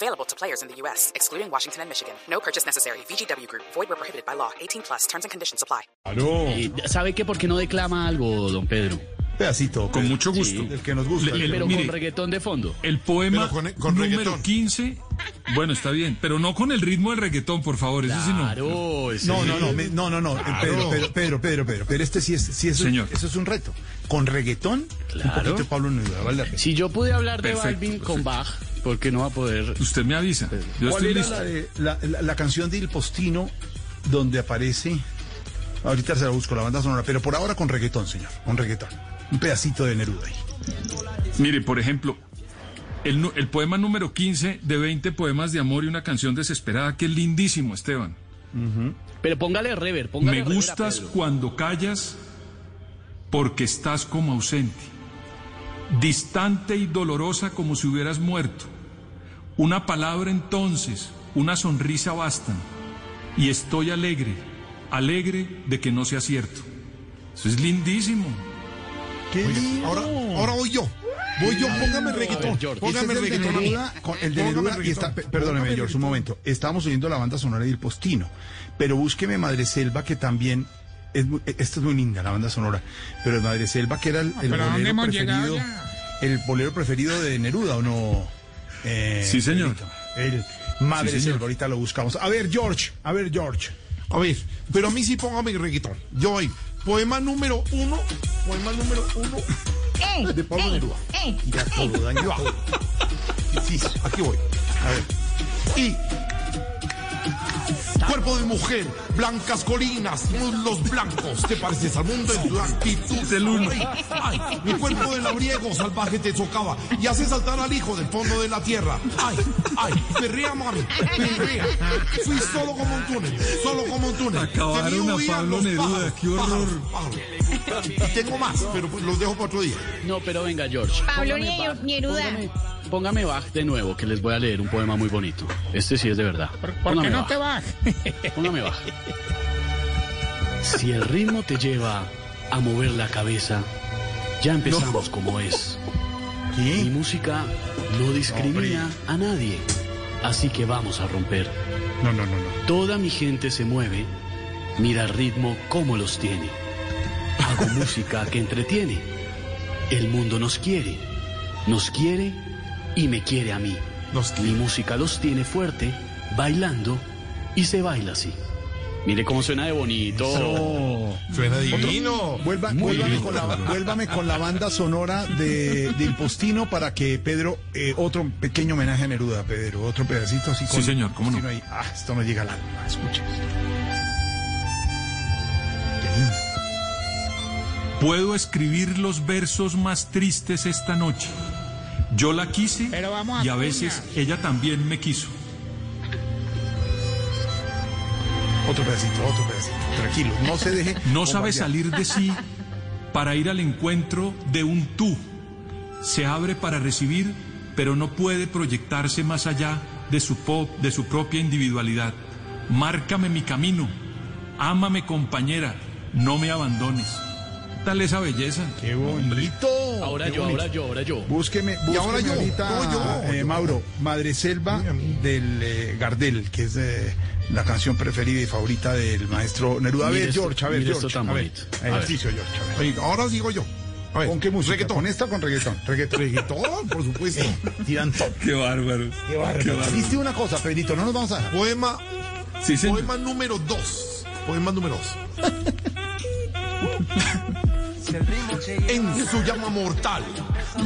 Available to players in the U.S., excluding Washington and Michigan. No purchase necessary. VGW Group. Void where prohibited by law. 18 plus. Terms and conditions apply. Eh, ¿Sabe qué? ¿Por qué no declama algo, don Pedro? pedacito. Con mucho gusto. Sí. El que nos gusta. Le- Pero mire, con reggaetón de fondo. El poema Pero con- con número reggaetón. 15, bueno, está bien, pero no con el ritmo del reggaetón, por favor, eso sí no. Claro, No, no, no, me- no, no, no, eh, Pedro, Pedro, Pedro, Pedro, Pedro, pero este sí es, sí es, Señor. eso es un reto. Con reggaetón, un Claro. poquito de Pablo Neruda, vale la pena. Si yo pude hablar de Perfecto, Balvin con perfecto. Bach, ¿por qué no va a poder? Usted me avisa. Yo ¿Cuál estoy era listo. la, de- la, la- la canción de Il Postino donde aparece? Ahorita se la busco, la banda sonora, pero por ahora con reggaetón, señor, con reggaetón. Un pedacito de Neruda ahí. Mire, por ejemplo, el, poema número 15 de 20 poemas de amor y una canción desesperada, que es lindísimo, Esteban. Pero póngale rever, póngale Me gustas cuando callas porque estás como ausente, distante y dolorosa como si hubieras muerto. Una palabra entonces, una sonrisa bastan, y estoy alegre, alegre de que no sea cierto. Eso es lindísimo. ¿Qué Ahora, ahora voy yo. Voy yo, póngame reggaetón. Póngame el reggaetón. Neruda, con- el de Póngame Neruda y está, perdóneme, George, un momento. Estamos oyendo la banda sonora de Il Postino, pero búsqueme Madre Selva, que también es muy, esta es muy linda, la banda sonora. Pero Madre Selva, que era el, el pero ¿a dónde bolero preferido, el bolero preferido de Neruda, ¿o no? Eh, Sí, señor. El Madre Sí, señor. Selva, ahorita lo buscamos. A ver, George, a ver, George. A ver, pero a mí sí póngame reggaetón. Yo voy. Poema número uno. Poema número uno. De Pablo Neruda. Ya todo, daño todo. Sí, aquí voy. A ver. Y. Cuerpo de mujer, blancas colinas, muslos blancos, te pareces al mundo en tu actitud. El uno. Ay, ay, mi cuerpo de labriego salvaje te socava y hace saltar al hijo del fondo de la tierra. Ay, ay, perrea, mami, perrea. Fui solo como un túnel, solo como un túnel. Acabaron a Pablo Neruda, qué horror. pájaros, pájaros. Y tengo más, pero pues los dejo para otro día. No, pero venga, George. Pablo Bach, Neruda. Póngame, póngame Bach de nuevo, que les voy a leer un poema muy bonito. Este sí es de verdad. ¿Por qué Póngame no Bach. te vas? Póngame Bach. Si el ritmo te lleva a mover la cabeza, ya empezamos como es. Mi ¿Qué? música no discrimina a nadie, así que vamos a romper. No, no, no, no. Toda mi gente se mueve, mira el ritmo como los tiene. Hago música que entretiene. El mundo nos quiere, nos quiere y me quiere a mí. Nos Mi música los tiene fuerte, bailando y se baila así. Mire cómo suena de bonito. Suena divino. Vuelva, vuélvame, con la, vuélvame con la banda sonora de, de Il Postino para que Pedro, eh, otro pequeño homenaje a Neruda, Pedro, otro pedacito así con Sí, señor, cómo no. Ahí. Ah, esto no llega al alma, escucha esto. Qué lindo. Puedo escribir los versos más tristes esta noche. Yo la quise Pero vamos a y a veces ella también me quiso. Otro pedacito, otro pedacito. Tranquilo, no se deje. No sabe salir de sí para ir al encuentro de un tú. Se abre para recibir, pero no puede proyectarse más allá de su, po- de su propia individualidad. Márcame mi camino. Ámame compañera. No me abandones. ¿Qué tal esa belleza? Qué bonito. Ahora Qué yo, bonito. ahora yo, ahora yo. Búsqueme, búsqueme ahora yo, ahorita, no, yo, eh, yo. Mauro, Madre Selva del eh, Gardel, que es eh, la canción preferida y favorita del maestro Neruda. A ver, esto- George, a ver, George. esto tan a ver, bonito. A ver. ejercicio, George. A ver. Oiga, ahora sigo yo. A ver, ¿Con qué música? Reggaetón. ¿Con esta o con reggaetón? Reggaetón. Reggaetón, por supuesto. Tiran todo. Qué bárbaro. Qué bárbaro. Viste una cosa, Pedrito, no nos vamos a dejar. Poema, Sí, poema número dos. Poema número dos. En su llama mortal,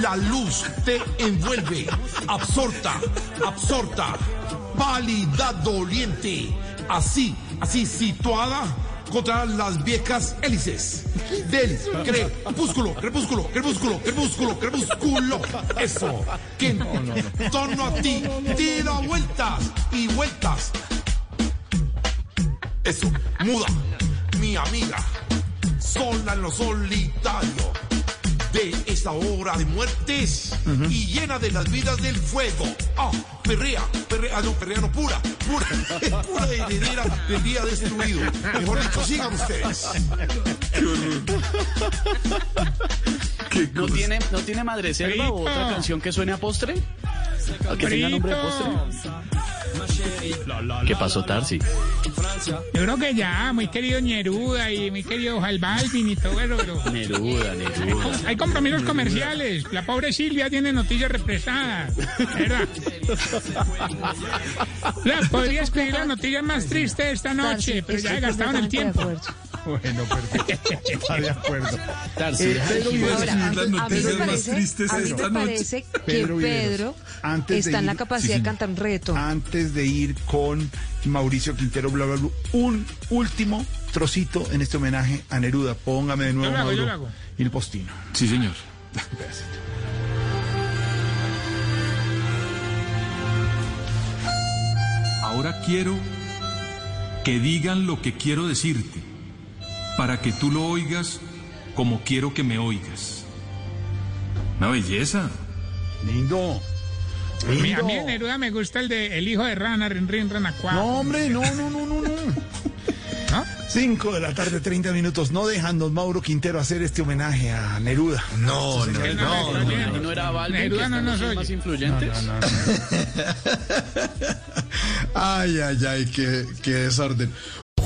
la luz te envuelve, absorta, absorta, pálida doliente, así, así situada contra las viejas hélices del crepúsculo, crepúsculo, crepúsculo, crepúsculo, crepúsculo. Eso, que en torno a ti tira vueltas y vueltas. Eso, muda, mi amiga, sola en lo solitario de esta hora de muertes y llena de las vidas del fuego. Ah, perrea, perrea, ah, no, perrea no, pura, pura, pura heredera del día destruido. Mejor dicho, sigan ustedes. ¿No tiene, ¿No tiene Madre Selva o otra canción que suene a postre? ¿O que tenga nombre de postre? ¿Qué pasó, Tarsi? Yo creo que ya, muy querido Neruda y muy querido Jalbalvin y todo eso, pero Neruda, Neruda. hay compromisos comerciales. La pobre Silvia tiene noticias represadas, ¿verdad? La podría escribir la noticia más triste de esta noche, pero ya he gastado en el tiempo. Bueno, perfecto. Está de acuerdo. Eh, Pedro Ahora, a mí, me noticias más parece, tristes a mí esta me noche. parece que Pedro antes de está en la ir- capacidad sí, de cantar un reto. Antes de ir con Mauricio Quintero, bla, bla, bla, un último trocito en este homenaje a Neruda. Póngame de nuevo, hago, Mauro, el postino. Sí, señor. Ahora quiero que digan lo que quiero decirte, para que tú lo oigas como quiero que me oigas. Una belleza. Lindo. A mí, a Lindo. mí de Neruda me gusta el de El hijo de Rana, Rin Rin Ranacuá. No, hombre, no, no, no, no, no. ¿No? 5 de la tarde, 30 minutos. No dejan don Mauro Quintero hacer este homenaje a Neruda. No, no, Que no. no, ¿Y no era Balvin, Neruda no nos oye. más influyentes? Ay, ay, ay, qué, qué desorden.